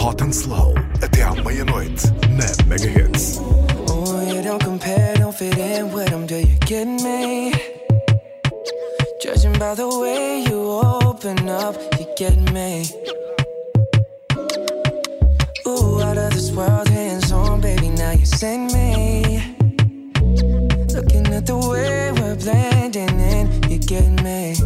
Hot and Slow até à meia-noite na Mega Hits. Oh, you don't compare, don't fit in with them, do you get me? Judging by the way you open up, you get me. Ooh, out of this world, hands on, baby, now you send me. Looking at the way we're blending in, you get me.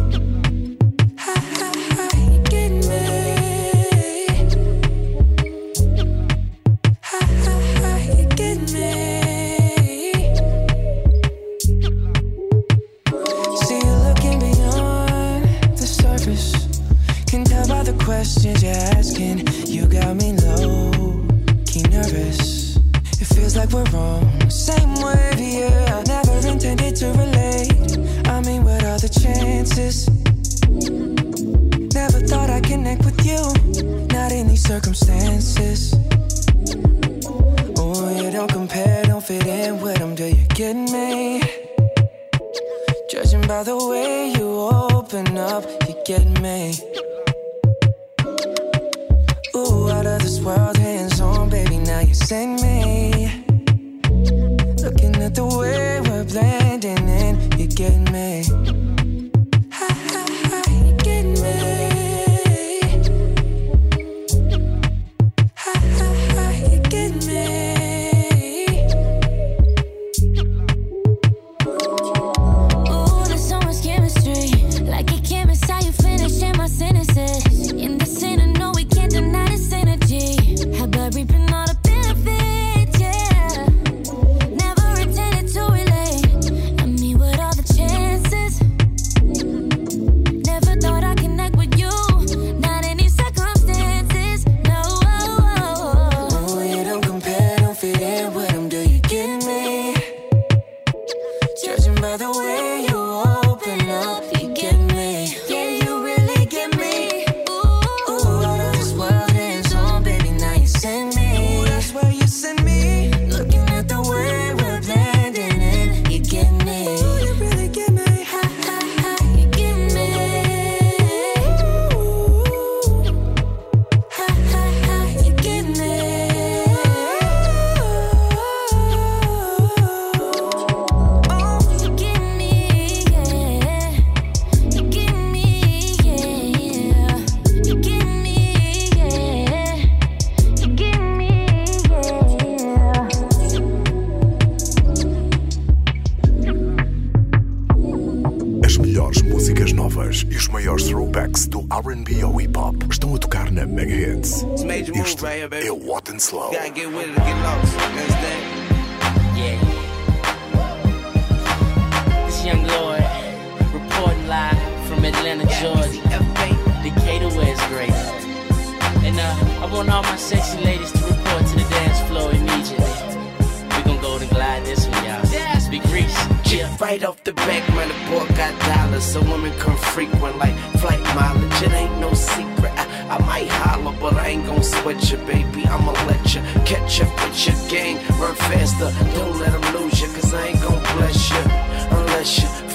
Asking. You got me low, key nervous. It feels like we're wrong. same wave, yeah. Never intended to relate. I mean, what are the chances? Never thought I'd connect with you. Not in these circumstances. Oh, you don't compare, don't fit in with them. Do you get me? Judging by the way you open up, you get me. This world, hands on, baby, now you send me. Looking at the way we're blending in, you get me.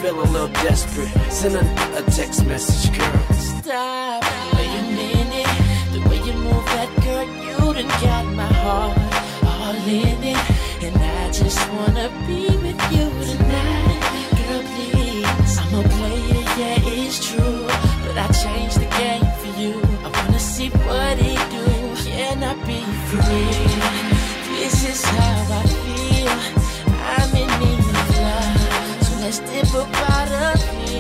Feel a little desperate. Send a, a text message, girl. Stop. Wait a minute. The way you move that girl, you done got my heart all in it. And I just wanna be with you tonight. Girl, please. I'm a player, yeah, it's true. But I changed the game for you. I wanna see what he do. Can I be free? This is how I thirsty for part of me.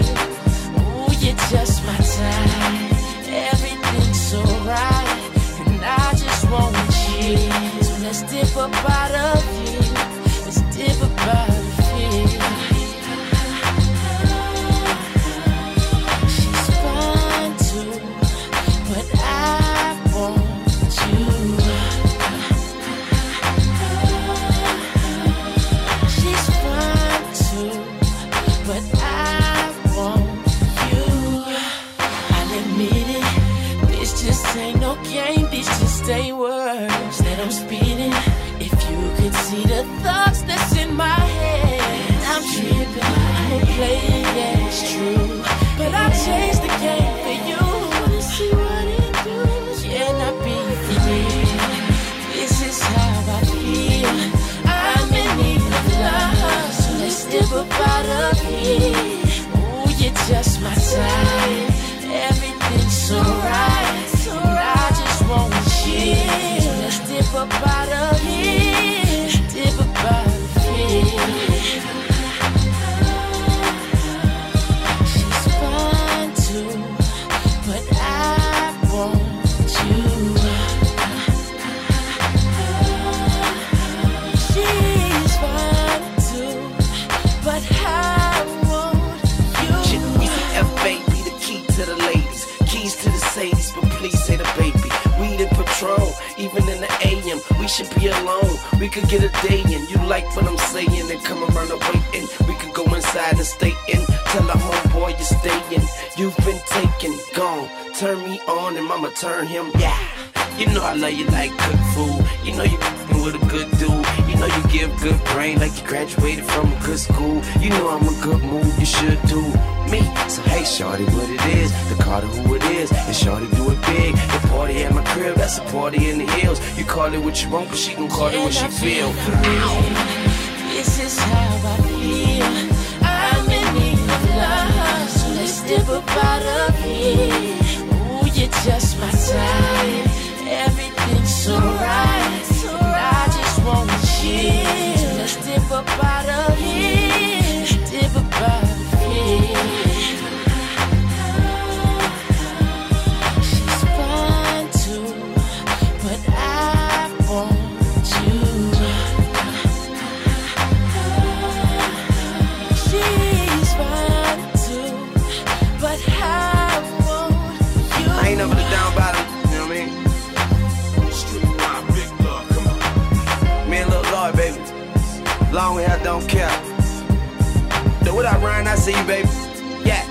Ooh, you're just my type. Everything's so right, and I just want you. Thirsty for part of you. wall. Should be alone. We could get a day in. You like what I'm saying? And come and run away in. We could go inside and stay in. Tell the homeboy you're staying. You've been taken, gone. Turn me on and mama turn him. Yeah. You know I love you like cook food. You know you f***ing with a good dude. You know you give good brain like you graduated from a good school. You know I'm a good move, you should do me. So hey, shorty, what it is? The Carter who it is, and shorty do it big. The party at my crib, that's a party in the hills. You call it what you want, but she gon' call it what she feel. This is how I feel. I'm in need of love, so let's dip up out of here. Ooh, you're just my type. So right, And I just want you to step up out of Long hair, don't care. So what I run, I see you, baby. Yeah.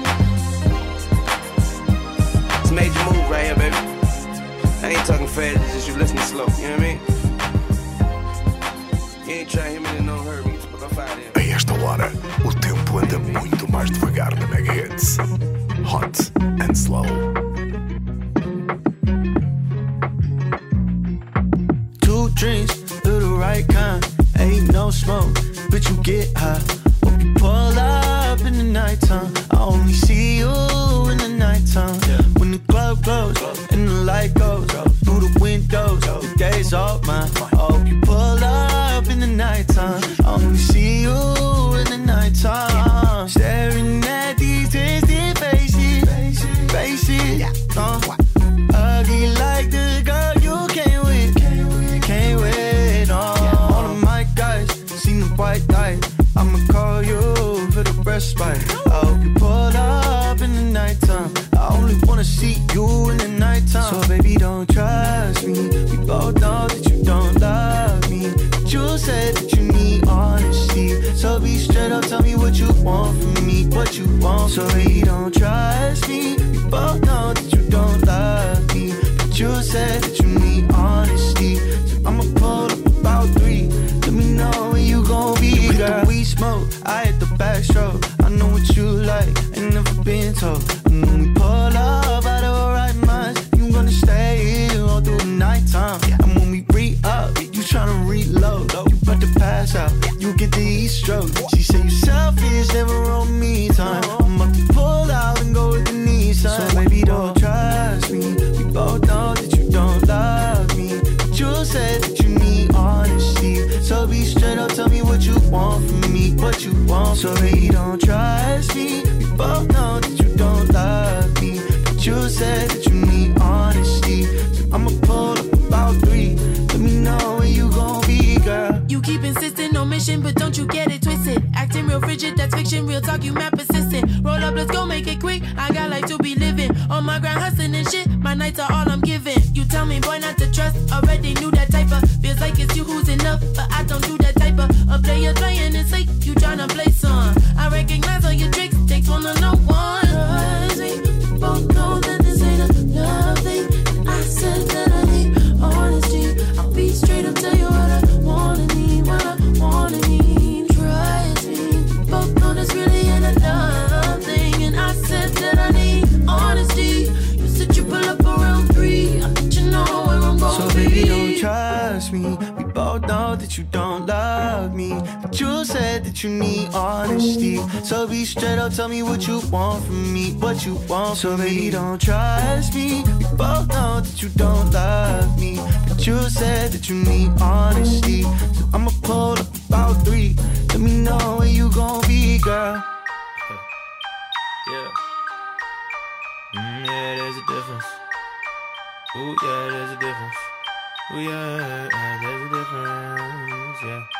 It's a major move right here, baby. I ain't talking fast, it's just you listening slow, you know what I mean? You ain't trying to hear me, then don't hurt me. But I'm fine. A esta hora, o tempo anda muito mais devagar na Mega Hits. Hot and slow. Two drinks smoke, but you get high. Pull up in the nighttime. I only see you in the nighttime. When the club close and the light goes through the windows, the day's all mine. Don't trust me. We both know that you don't love me. But you said that you need honesty. So I'ma pull up about three. Let me know when you gon' be, girl. You keep insisting on mission, but don't you get it twisted? Acting real frigid, that's fiction. Real talk, you mad persistent. Roll up, let's go, make it quick. I got life to be living on my grind, hustling and shit. My nights are all I'm giving. You tell me, boy, not to trust. Already knew that type of feels like it's you who's enough, but I don't do that type of a player playing it safe. You tryna play some. I recognize all your tricks. Takes one to know one. Me, we both know that this ain't a love thing. I said that that you need honesty. So be straight up, tell me what you want from me. What you want. So baby, don't trust me. We both know that you don't love me. But you said that you need honesty. So I'ma pull up about three. Let me know when you gon' be, girl. Yeah. Mm, yeah, there's a difference. Ooh, yeah, there's a difference. Ooh, yeah, yeah, there's a difference. Yeah.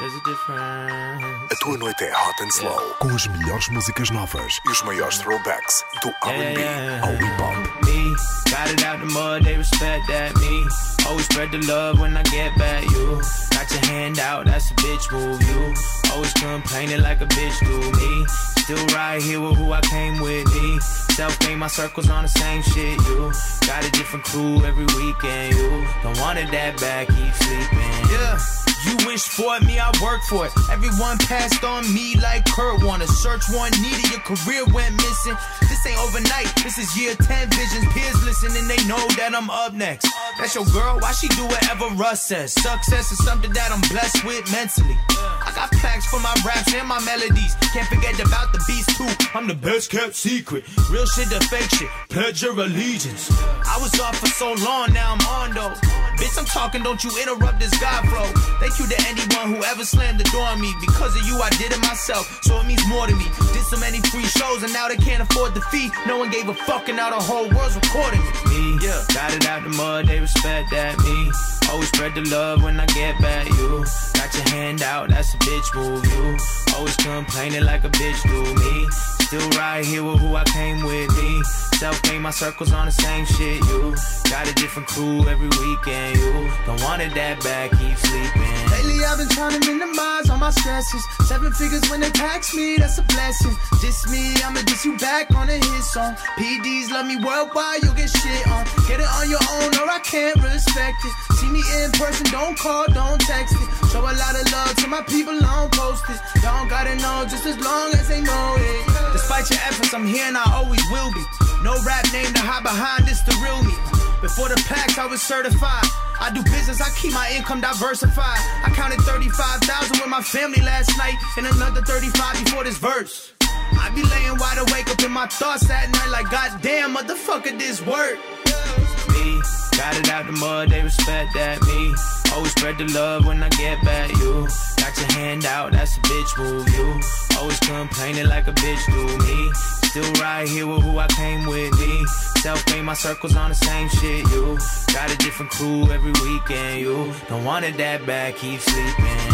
There's a difference. A tua noite é hot and slow, com as melhores músicas novas e os maiores throwbacks do R&B ao hip hop. Me, got it out the mud, they respect that. Me, always spread the love when I get back. You, got your hand out, that's a bitch move. You, always complaining like a bitch do. Me, still right here with who I came with. Me, self made my circles on the same shit. You, got a different crew every weekend. You, don't want it that bad, keep sleeping. Yeah. You wish for it, me, I work for it. Everyone passed on me like Kurt Warner. Search one needed, your career went missing. This ain't overnight, this is year 10 visions. Peers listen they know that I'm up next. That's your girl, why she do whatever Russ says? Success is something that I'm blessed with mentally. I got plaques for my raps and my melodies. Can't forget about the beast too. I'm the best kept secret. Real shit to fake shit. Pledge your allegiance. I was off for so long, now I'm on though. Bitch, I'm talking, don't you interrupt this God flow. Thank you to anyone who ever slammed the door on me. Because of you, I did it myself, so it means more to me. Did so many free shows, and now they can't afford the fee. No one gave a fuck, and now the whole world's recording me. me. Yeah. Got it out the mud, they respect that. Me, always spread the love when I get back. You got your hand out, that's a bitch move. You always complaining like a bitch do. Me, still right here with who I came with. Me, self made my circles on the same shit. You got a different crew every weekend. You don't want it that bad, keep sleeping. Lately I've been trying to minimize all my stresses. Seven figures when they tax me, that's a blessing. Diss me, I'ma diss you back on a hit song. PDs love me worldwide, you'll get shit on. Get it on your own or I can't respect it. See me in person, don't call, don't text it. Show a lot of love to my people on post it. Y'all gotta know just as long as they know it. Despite your efforts, I'm here and I always will be. No rap name to hide behind, this the real me. Before the packs, I was certified. I do business, I keep my income diversified. I counted 35,000 with my family last night, and another 35 before this verse. I be laying wide awake up in my thoughts at night, like, goddamn, motherfucker, this work. me. Got it out the mud, they respect that. Me, spread the love when I get back. You got your hand out, that's a bitch move. You always complaining like a bitch do. Me, still right here with who I came with. Me, self made my circles on the same shit. You got a different crew every weekend. You don't want it that bad, keep sleeping.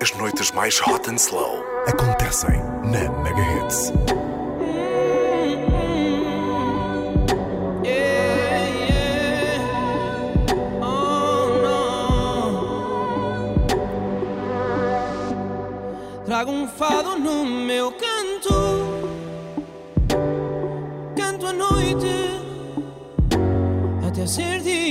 As noites mais hot and slow acontecem na Mega Trago fado no meu canto. Canto a noite até ser dia.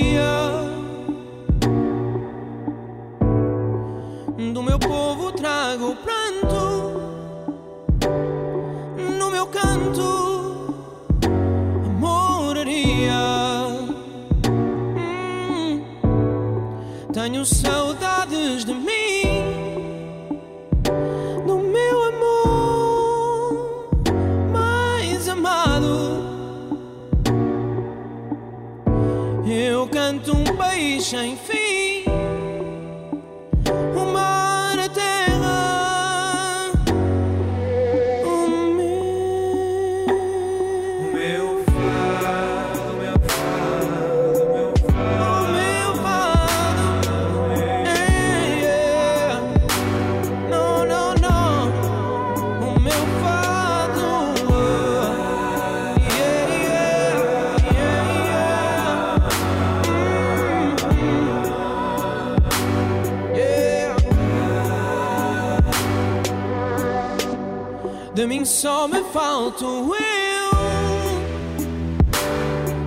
De mim só me falto eu,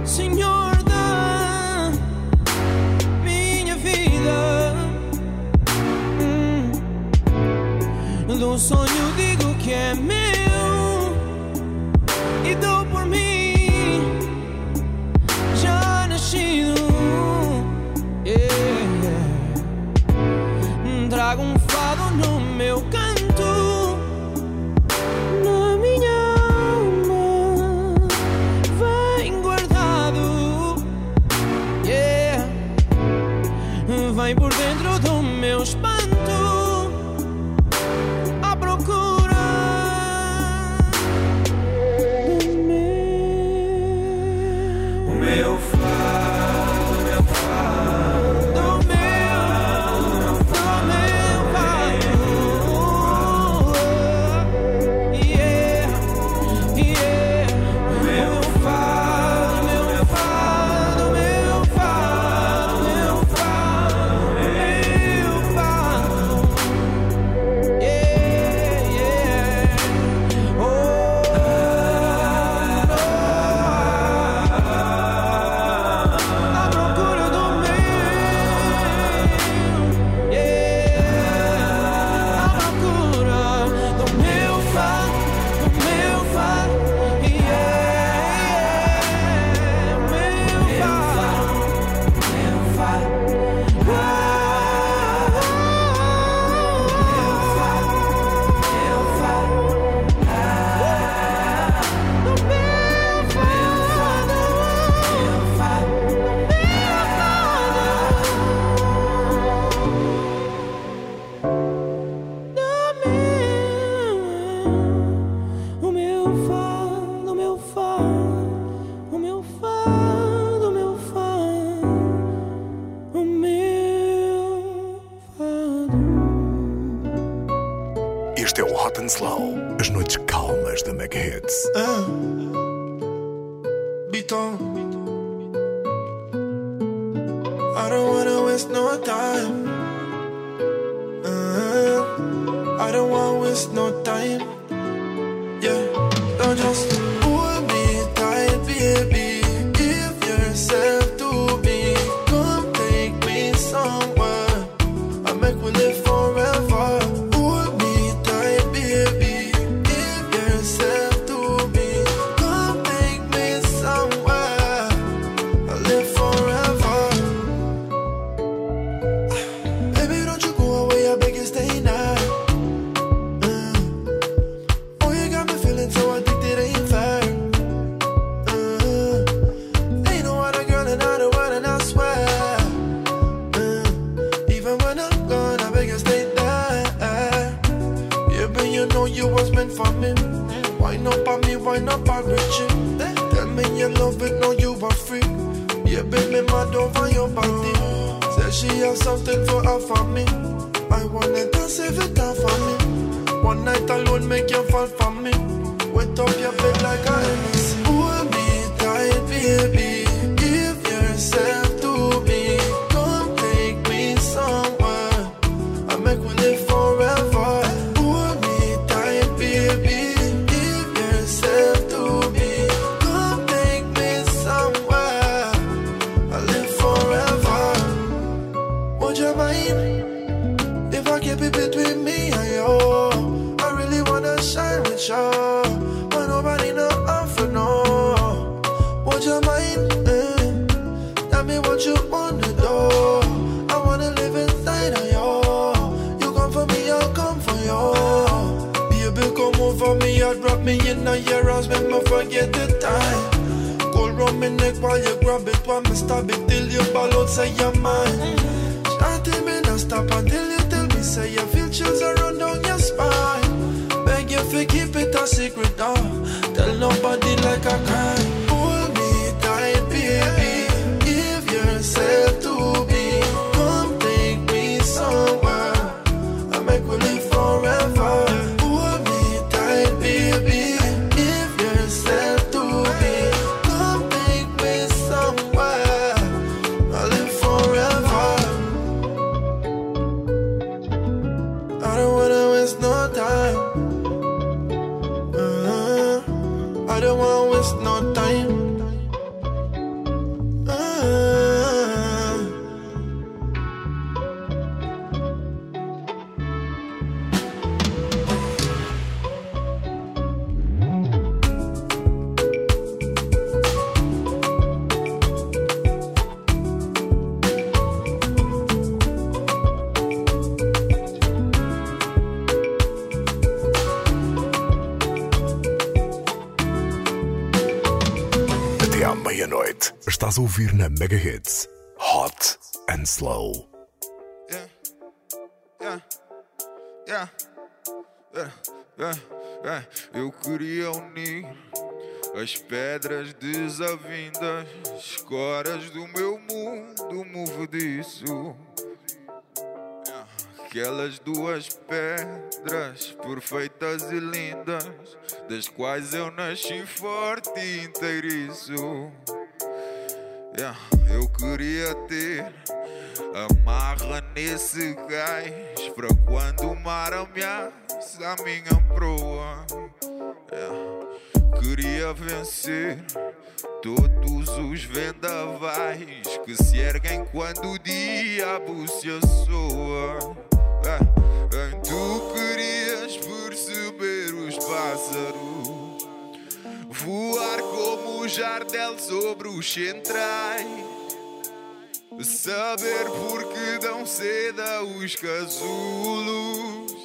Senhor da minha vida. Hum. Do sonho Estás a ouvir na Mega Hits Hot and Slow. Yeah. Yeah. Yeah. Eu queria unir as pedras desavindas, escoras do meu mundo movediço. Aquelas duas pedras perfeitas e lindas, das quais eu nasci forte e inteiriço. Yeah, eu queria ter amarra nesse gás para quando o mar ameaça a minha proa. Yeah, queria vencer todos os vendavais que se erguem quando o diabo se assoa. Yeah, tu querias perceber os pássaros voar como o jardel sobre os centrais. Saber porque dão seda os casulos.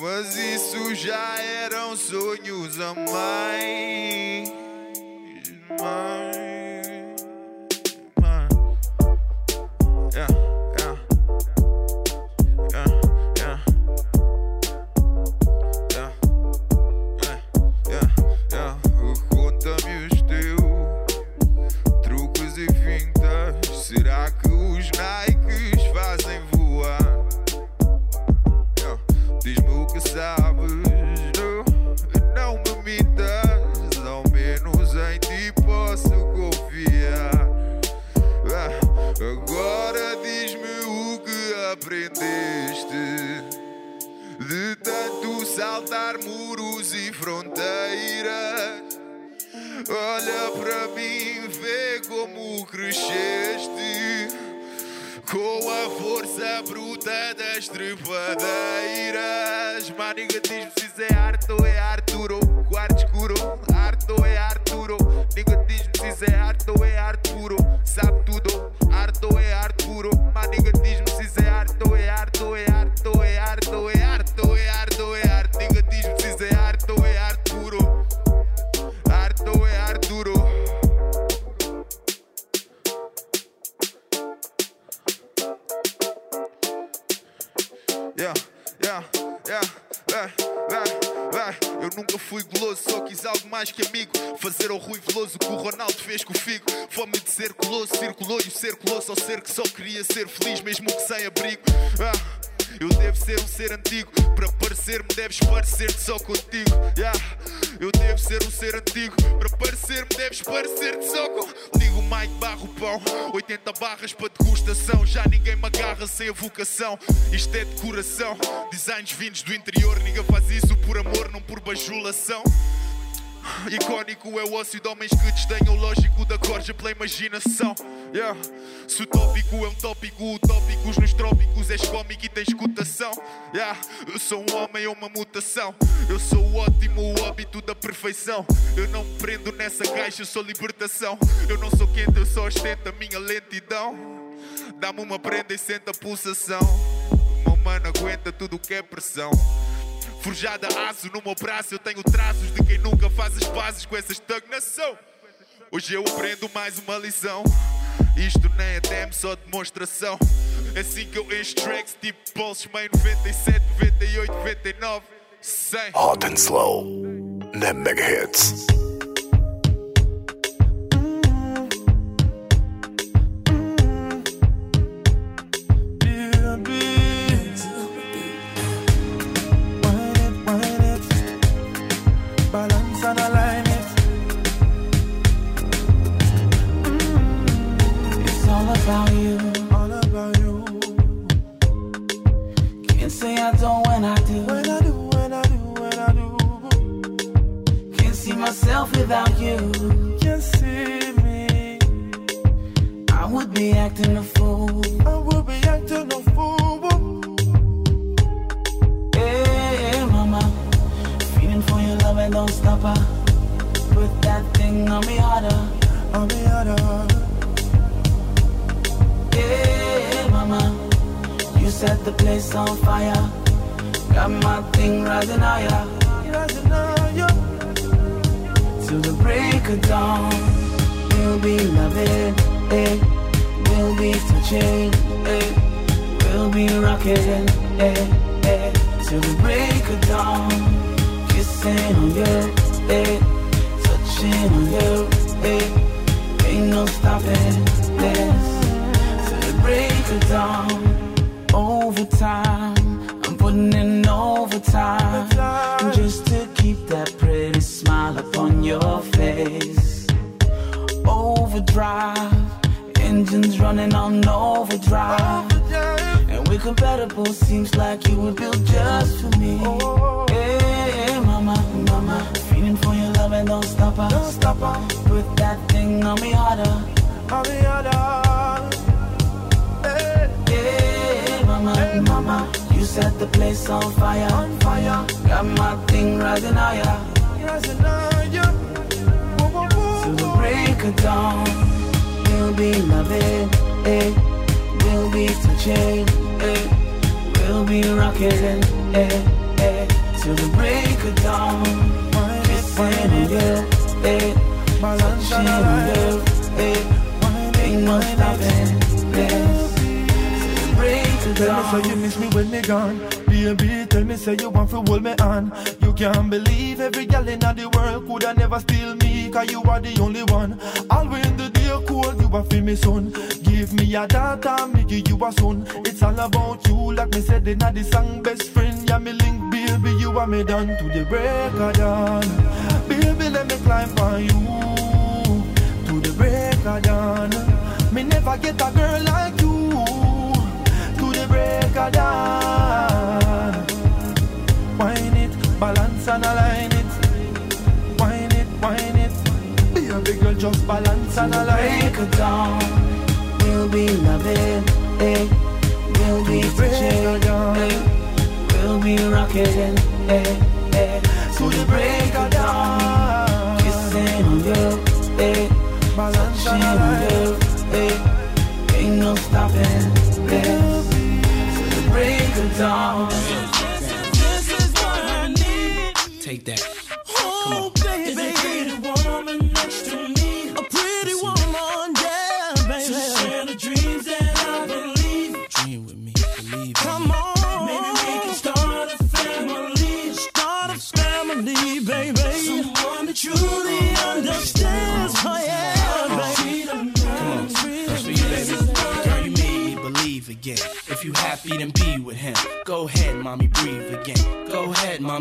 Mas isso já eram sonhos a mais. mais, mais. Yeah. sabes, não, não me mitas, ao menos em ti posso confiar. Ah, agora diz-me o que aprendeste de tanto saltar muros e fronteiras. Olha para mim, vê como cresceste. Com a força bruta das trepadeiras. Maniga diz-me se é arte ou é Arturo. Quarto escuro, arte ou é Arturo. Diz-me se é arte ou é arte puro. Sabe tudo, arte ou é arte puro. Maniga diz-me se é arte ou é arte ou é arte ou é ou é nunca fui goloso, só quis algo mais que amigo. Fazer ao Rui Veloso o que o Ronaldo fez com o Figo. Fome de ser coloso, circulou e o ser coloso ao ser que só queria ser feliz, mesmo que sem abrigo. Ah. Eu devo ser um ser antigo, para parecer-me deves parecer-te só contigo. Yeah. Eu devo ser um ser antigo, para parecer-me deves parecer-te só com. Ligo o Mike barro pão, 80 barras para degustação. Já ninguém me agarra sem a vocação. Isto é decoração, designs vindos do interior. Ninguém faz isso por amor, não por bajulação. Icónico é o ócio de homens que desdenham o lógico da corja pela imaginação. Yeah. Se o tópico é um tópico, utópicos nos trópicos és cómico e tens cotação. Yeah. Eu sou um homem ou uma mutação. Eu sou o ótimo, o hábito da perfeição. Eu não me prendo nessa caixa, eu sou libertação. Eu não sou quente, eu só ostento a minha lentidão. Dá-me uma prenda e senta a pulsação. Meu mano aguenta tudo que é pressão. Forjada aço no meu braço, eu tenho traços de quem nunca faz as pazes com essa estagnação. Hoje eu aprendo mais uma lição. Isto nem é demo, só demonstração. Assim que eu encho tracks tipo Pulse, meio 97, 98, 99, 100. Hot and Slow na Megahits. Balance I'm putting in overtime just to keep that pretty smile upon your face. Overdrive, engines running on overdrive. And we're compatible, seems like you were built just for me. Hey, mama, mama, feeling for your love and don't stop. Don't stop. Put that thing on me harder. I'll be harder. Mama, mama, you set the place on fire. On fire. Got my thing rising higher. Rising higher. Till the break of dawn, we'll be loving, eh? We'll be touching, eh? We'll be rocking, eh? eh? Till the break of dawn, kissing on you, eh? Touching on you, eh? Ain't no stopping this. Break Tell me so you miss me when me gone. Baby, tell me say you want to hold me on. You can't believe every girl in the world Coulda never steal me Cause you are the only one. Always in the day cold You are feel me son Give me a daughter Me give you a son. It's all about you Like me said in the song Best friend Yeah me link baby You are me done to the break of dawn. Baby let me climb on you To the break of dawn. Me never get a girl like a dog. Wine it, balance and align it. Wine it, wine it. Be a big girl, just balance and align it. Break a down. We'll be loving, eh? We'll be preaching, eh? We'll be rocking, eh? eh. So you break it down. song. Take that.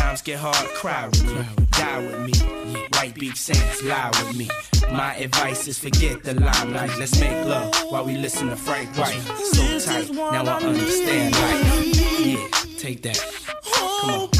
Times get hard, cry with me, die with me. White beach sands, lie with me. My advice is forget the limelight. Let's make love while we listen to Frank White. So tight, now I understand life. Yeah, take that. Oh, baby.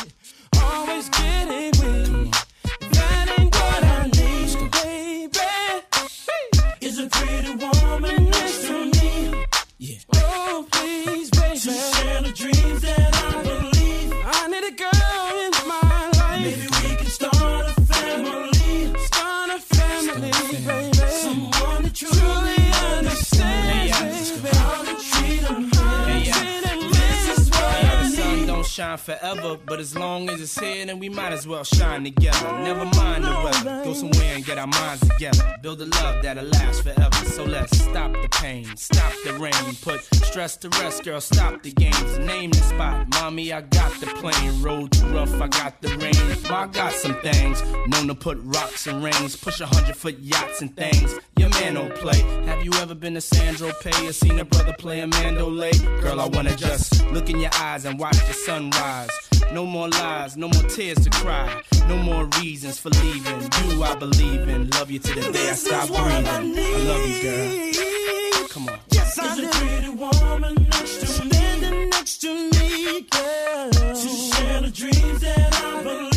That ain't what I need, baby. Is a pretty woman next to me. Yeah. Oh, please, baby. Shine forever, but as long as it's here, then we might as well shine together. Never mind the weather, go somewhere and get our minds together. Build a love that'll last forever. So let's stop the pain, stop the rain, put stress to rest, girl. Stop the games, name the spot. Mommy, I got the plane, road too rough, I got the rain. Ma, I got some things, known to put rocks and rings, push a hundred foot yachts and things. Your man don't play. Have you ever been to Sandro Pay or seen a brother play a mandolay? Girl, I wanna just look in your eyes and watch the sunrise. No more lies, no more tears to cry. No more reasons for leaving. You, I believe in. Love you to the day I stop breathing. I love you, girl. Come on. Yes, I do. a pretty woman next to me. Standing next to me, girl. To share the dreams that I believe.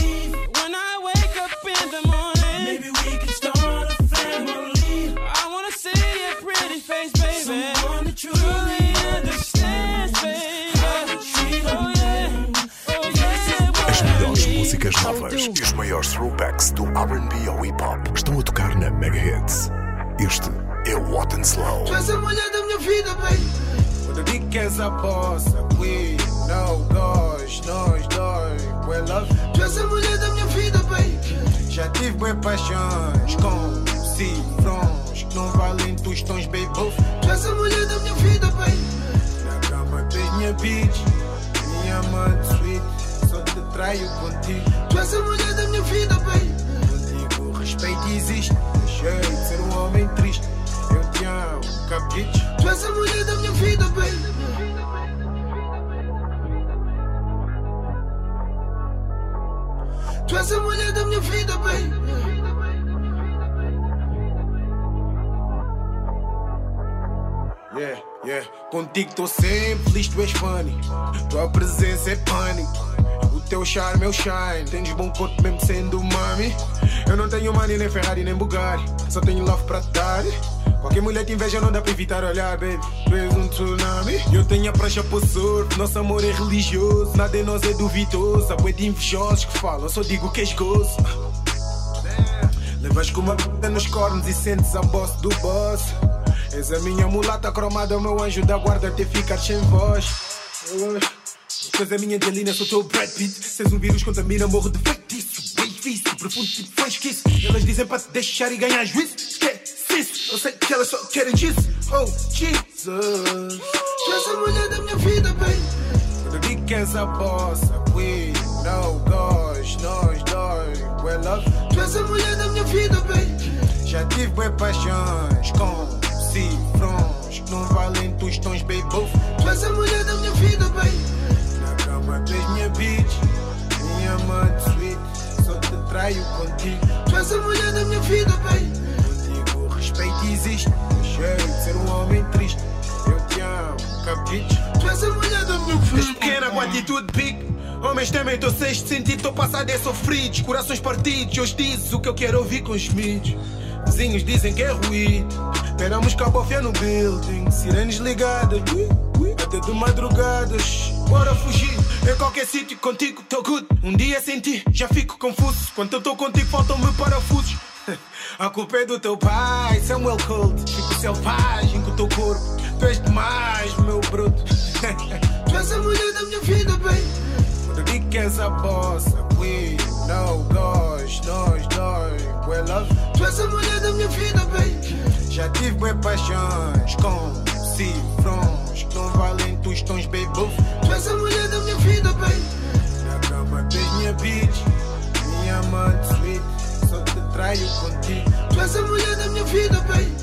Músicas novas e os maiores throwbacks do RB ao hip hop estão a tocar na Mega Hits. Este é o Hot and Slow. Tu és a mulher da minha vida, baby. Quando digo que és a bossa, we não nós, nós dois, we love. Tu és a mulher da minha vida, baby. Já tive bem paixões com cifrões que não valem tostões, baby. Tu és a mulher da minha vida, baby. Na cama tens minha bitch, minha amante sweet traio contigo. Tu és a mulher da minha vida, baby. Contigo, respeito existe. Deixei de ser um homem triste. Eu te amo, capricho. Tu és a mulher da minha vida, baby. Tu és a mulher da minha vida, baby. Yeah, yeah. Contigo tô sempre feliz, tu és funny. Tua presença é pânico. Teu charme é o shine. Tens bom corpo mesmo sendo mami. Eu não tenho money, nem Ferrari, nem Bugatti. Só tenho love pra dar. Qualquer mulher que inveja não dá pra evitar olhar, baby. Tu um tsunami. Eu tenho a prancha pro surf. Nosso amor é religioso. Nada em nós é duvidoso. Há de invejosos que falam, só digo que és gozo. Levas com uma nos cornos e sentes a boss do boss. És a minha mulata cromada, o meu anjo da guarda até ficar sem voz. Tu és a minha Angelina, sou teu Brad Pitt. Se és um vírus, contamina, morro de feitiço. Bem vício, profundo tipo isso. Elas dizem para te deixar e ganhar juízo. Esquece isso, eu sei que elas só querem disso. Oh, Jesus. Tu és a mulher da minha vida, baby. Quando digo que és a boss, we know nós, nós, nós. Well, love. Tu és a mulher da minha vida, baby. Já tive bem paixões com cifrões que não valem tostões, baby. Tu és a mulher da minha vida, baby. Tens minha bitch, minha amante sweet. Só te traio contigo. Tu és a mulher da minha vida, baby. Contigo respeito existe. Cheio de ser um homem triste. Eu te amo, capiche. Tu és a mulher da minha vida. És pequena com atitude big. Homens temem teu sexto sentido, teu passado é sofrido. Corações partidos, hoje dizes o que eu quero ouvir com os mitos. Vizinhos dizem que é ruído. Esperamos cabofia no building, sirenes ligadas. Até de madrugadas. Bora fugir, em qualquer sítio contigo, tô good. Um dia sem ti, já fico confuso. Quando eu tô contigo, faltam-me parafusos. A culpa é do teu pai, Samuel Colt. Fico selvagem com o teu corpo. Tu és demais, meu bruto. tu és a mulher da minha vida, bem. Digo que és a bossa, we know nós, nós, nós. Well, love. Tu és a mulher da minha vida, bem. Já tive bem paixões com cifrões que não valem tostões, baby. Tu és a mulher da minha vida, bem. Na cama tens minha bitch, minha amante sweet. Só te traio contigo. Tu és a mulher da minha vida, bem.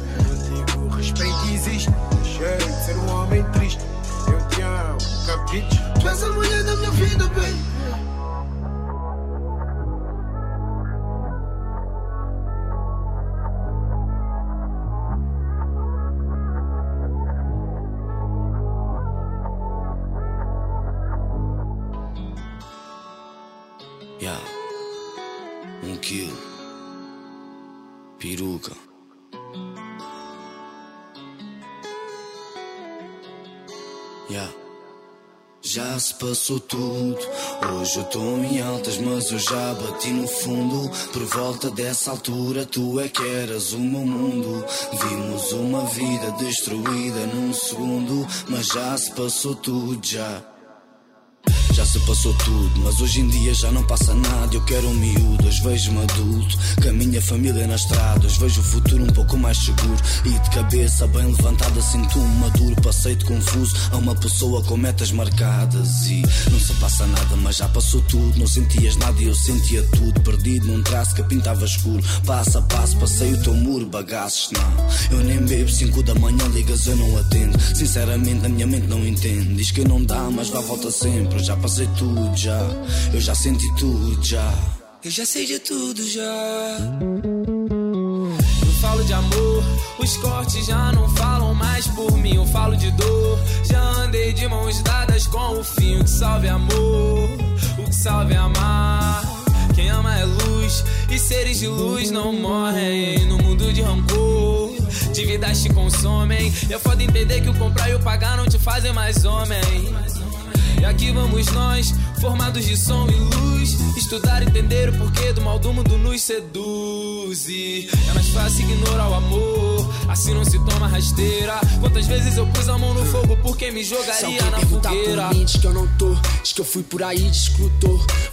Se passou tudo. Hoje eu tô em altas, mas eu já bati no fundo. Por volta dessa altura, tu é que eras o meu mundo. Vimos uma vida destruída num segundo, mas já se passou tudo já. Já se passou tudo, mas hoje em dia já não passa nada. Eu quero um miúdo, hoje vejo-me adulto. Com a minha família na estrada, hoje vejo o futuro um pouco mais seguro. E de cabeça bem levantada, sinto-me maduro. Passei-te confuso a uma pessoa com metas marcadas. E não se passa nada, mas já passou tudo. Não sentias nada e eu sentia tudo. Perdido num traço que pintava escuro. Passo a passo, passei o teu muro, bagaços não. Eu nem bebo, 5 da manhã ligas, eu não atendo. Sinceramente, a minha mente não entende. Diz que não dá, mas vá volta sempre. Já passei tudo já, eu já senti tudo já. Eu já sei de tudo já. Eu falo de amor, os cortes já não falam mais por mim. Eu falo de dor, já andei de mãos dadas com o fim. O que salve é amor, o que salve é amar. Quem ama é luz, e seres de luz não morrem no mundo de rancor. Dívidas te consomem, e é foda entender que o comprar e o pagar não te fazem mais homem. Aqui vamos nós, formados de som e luz. Estudar, entender o porquê do mal do mundo nos seduz. É mais fácil ignorar o amor, assim não se toma rasteira. Quantas vezes eu pus a mão no fogo por quem me jogaria na fogueira? por mim, diz que eu não tô. Diz que eu fui por aí de.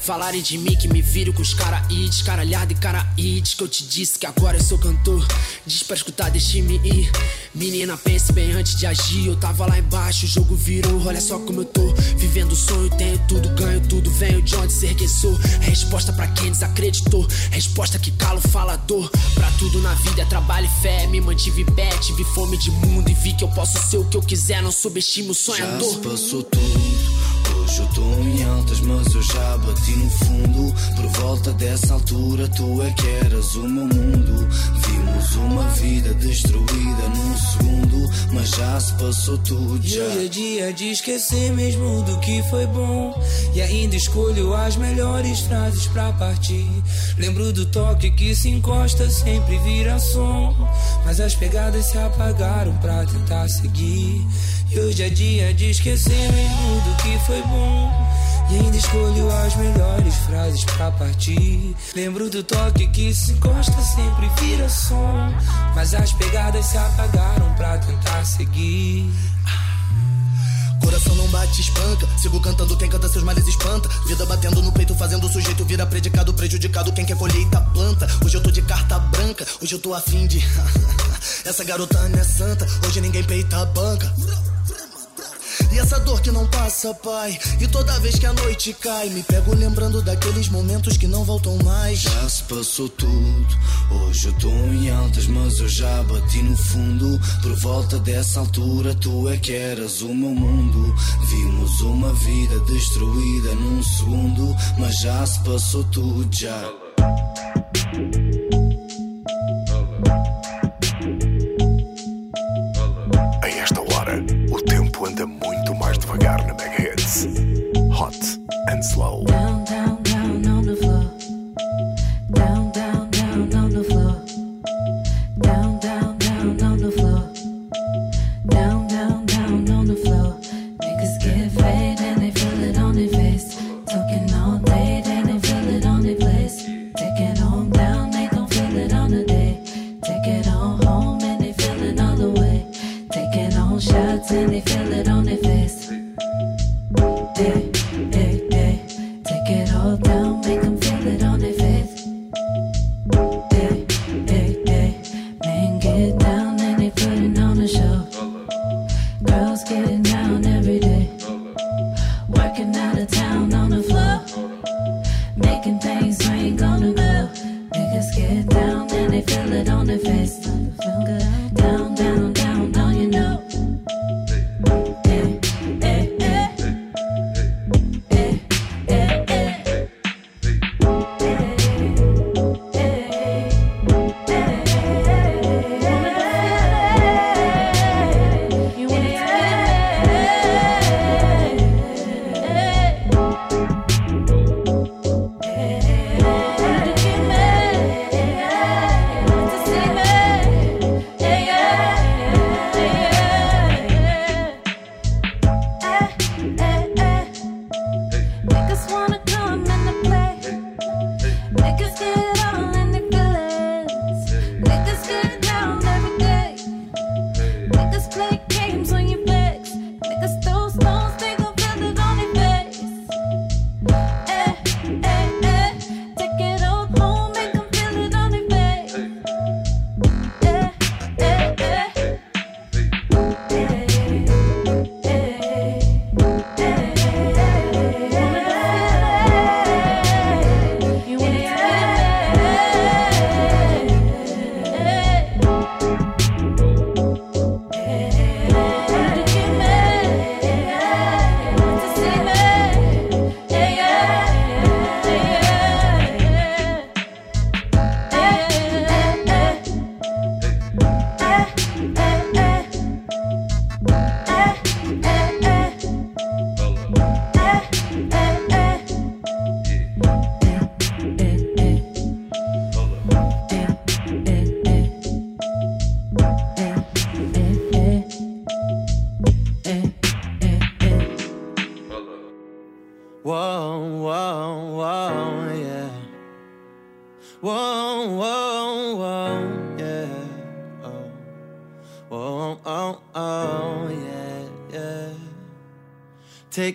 Falarem de mim que me viro com os cara aí, descaralhado e cara aí. Diz que eu te disse que agora eu sou cantor. Diz pra escutar, deixe-me ir. Menina, pense bem antes de agir. Eu tava lá embaixo, o jogo virou. Olha só como eu tô. Vivendo o sonho, tenho tudo, ganho tudo. Venho de onde ser quem sou. Resposta pra quem desacreditou. Resposta que cala o falador. Pra tudo na vida é trabalho e fé. Me mantive pé, tive fome de mundo. E vi que eu posso ser o que eu quiser. Não subestime o Já sonhador. se passou tudo. Hoje eu tô em altas, mas eu já bati no fundo. Por volta dessa altura, tu é que eras o meu mundo. Vimos uma vida destruída num segundo, mas mas já se passou tudo já. E hoje é dia de esquecer mesmo do que foi bom. E ainda escolho as melhores frases pra partir. Lembro do toque que se encosta, sempre vira som. Mas as pegadas se apagaram pra tentar seguir. E hoje é dia de esquecer mesmo do que foi bom. E ainda escolho as melhores frases pra partir. Lembro do toque que se encosta, sempre vira som. Mas as pegadas se apagaram pra tentar seguir. Coração não bate, espanca. Sigo cantando, quem canta seus males espanta. Vida batendo no peito, fazendo o sujeito vira predicado, prejudicado. Quem quer colheita planta. Hoje eu tô de carta branca, hoje eu tô afim de. Essa garota não é santa, hoje ninguém peita a banca. E essa dor que não passa, pai. E toda vez que a noite cai, me pego lembrando daqueles momentos que não voltam mais. Já se passou tudo. Hoje eu tô em altas, mas eu já bati no fundo. Por volta dessa altura, tu é que eras o meu mundo. Vimos uma vida destruída num segundo, mas já se passou tudo já.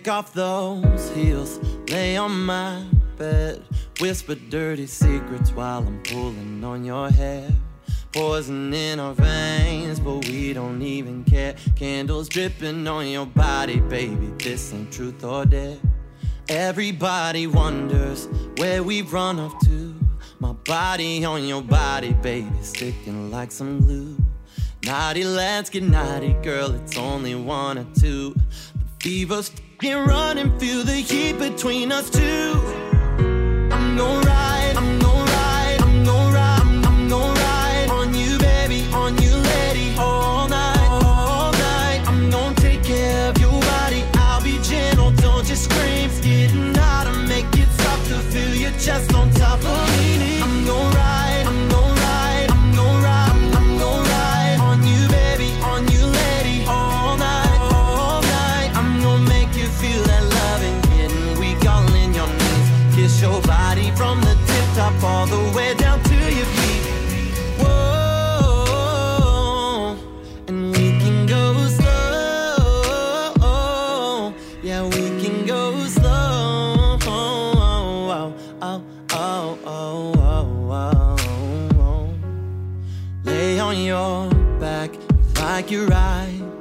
Off those heels, lay on my bed. Whisper dirty secrets while I'm pulling on your hair. Poison in our veins, but we don't even care. Candles dripping on your body, baby. This ain't truth or dare. Everybody wonders where we've run off to. My body on your body, baby, sticking like some glue. Naughty, let's get naughty, girl. It's only one or two. The fever's can run and feel the heat between us two. I'm gonna ride,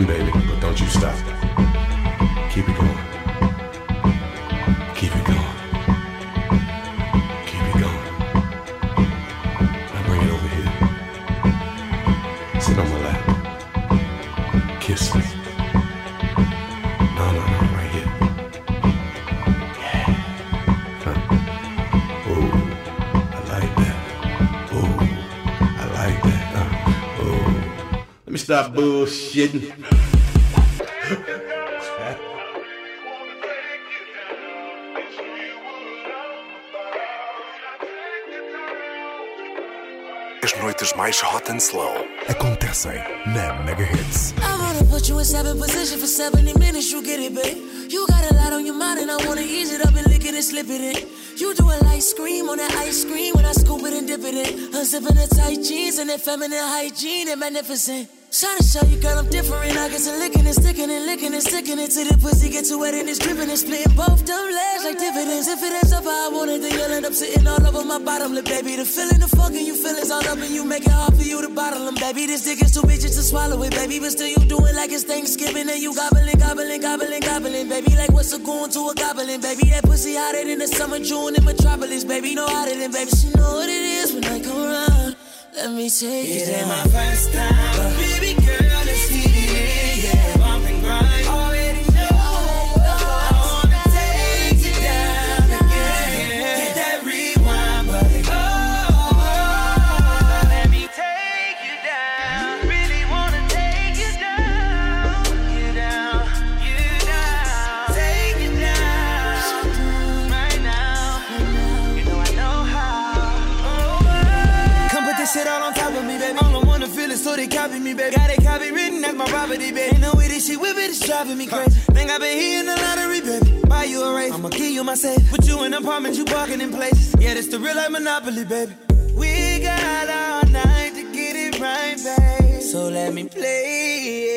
End, baby, but don't you stop. Keep it going. Keep it going. Keep it going. Now bring it over here. Sit on my lap. Kiss me. No, no, no, right here. Yeah. Huh. Ooh, I like that. Ooh, I like that. Uh, ooh. Let me stop bullshitting. And slow acontecem na Mega Hits. I wanna put you in seven position for 70 minutes, you get it, babe. You got a lot on your mind, and I wanna ease it up and lick it and slip it in. You do a light scream on that ice cream when I scoop it and dip it in. Unzipping the tight jeans and that feminine hygiene and magnificent. Trying to show you, girl, I'm different. I get to licking and sticking and licking and sticking it till the pussy get too wet and it's dripping and splitting both them legs like dividends. If it ends up how I want it, then you'll end up sitting all over my bottom lip, baby. The feeling, the fucking you feelings all up and you make it hard for you to bottle them, baby. This dick is too bitches to swallow it, baby. But still you do it like it's Thanksgiving and you gobbling, gobbling, gobbling, gobbling, baby. Like what's a goon to a goblin, baby? That pussy hotter than the summer June in Metropolis, baby. No hotter than, baby. She know what it is when I come around. Let me take It it ain't my first time, but baby this shit with it is driving me crazy. Think I've been hitting the lottery, baby. Buy you a race, I'ma give you my safe. Put you in apartments, you parking in places. Yeah, this the real life monopoly, baby. We got all night to get it right, babe. So let me play.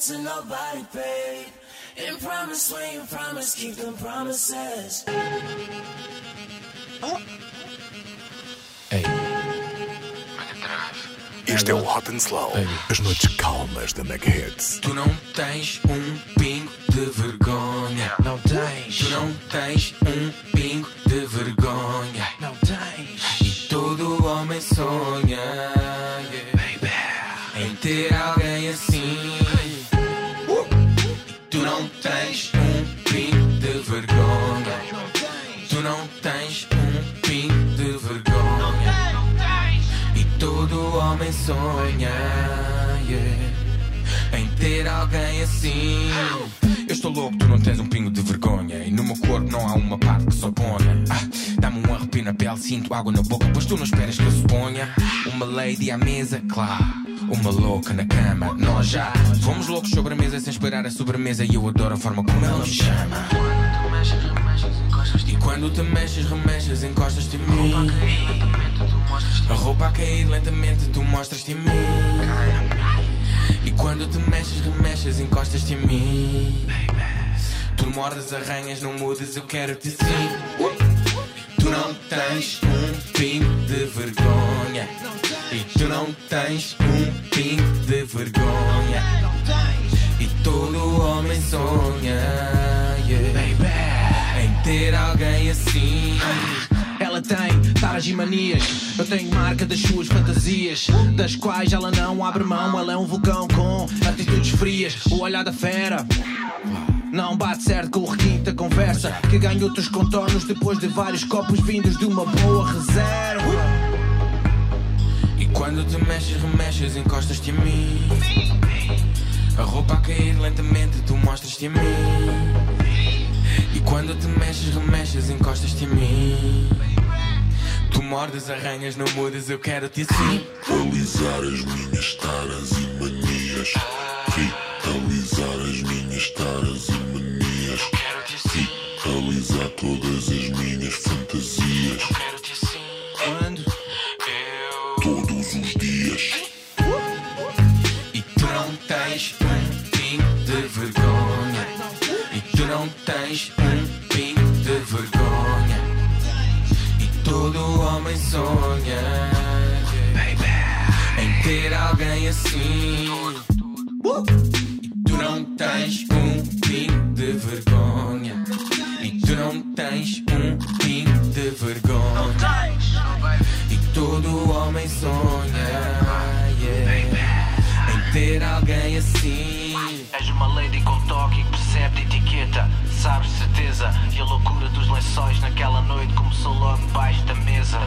It to nobody, babe. And promise when you promise, keep them promises. Este é o Hot and Slow. As noites calmas da Mega Hits. Tu não tens um pingo de vergonha. tens um pingo de vergonha. Não tens. E todo homem sonha yeah, em ter alguém assim. Sonha yeah, em ter alguém assim. Eu estou louco, tu não tens um pingo de vergonha. E no meu corpo não há uma parte que se oponha. Ah, Arrepio na pele, sinto água na boca, pois tu não esperas que eu se ponha. Uma lady à mesa, claro. Uma louca na cama, nós já fomos loucos sobre a mesa sem esperar a sobremesa. E eu adoro a forma como ela me chama. E quando te mexes, remexes, encostas-te em mim. A roupa a cair lentamente, tu mostras-te em mim. E quando te mexes, remexes, encostas-te em mim. Tu mordes, arranhas, não mudas, eu quero-te assim. Tu não tens um pingo de vergonha. E tu não tens um pingo de vergonha. E todo homem sonha yeah, em ter alguém assim. Ela tem taras e manias, eu tenho marca das suas fantasias, das quais ela não abre mão. Ela é um vulcão com atitudes frias, o olhar da fera. Não bate certo com o requinte da conversa, que ganha outros contornos depois de vários copos vindos de uma boa reserva. E quando te mexes, remexes, encostas-te em mim. A roupa a cair lentamente, tu mostras-te em mim. E quando te mexes, remexes, encostas-te em mim. Tu mordes, arranhas, não mudas, eu quero-te assim. Realizar as minhas taras e manias. Realizar as minhas taras e. Realizar todas as minhas fantasias. Quando? Todos os dias. E tu não tens um pingo de vergonha. E tu não tens um pingo de vergonha. E todo homem sonha baby, em ter alguém assim. E tu não tens um pingo de vergonha. Não tens um pingo de vergonha. E todo homem sonha yeah, em ter alguém assim. És uma lady com toque que percebe de etiqueta, sabes de certeza. E a loucura dos lençóis naquela noite começou logo debaixo da mesa.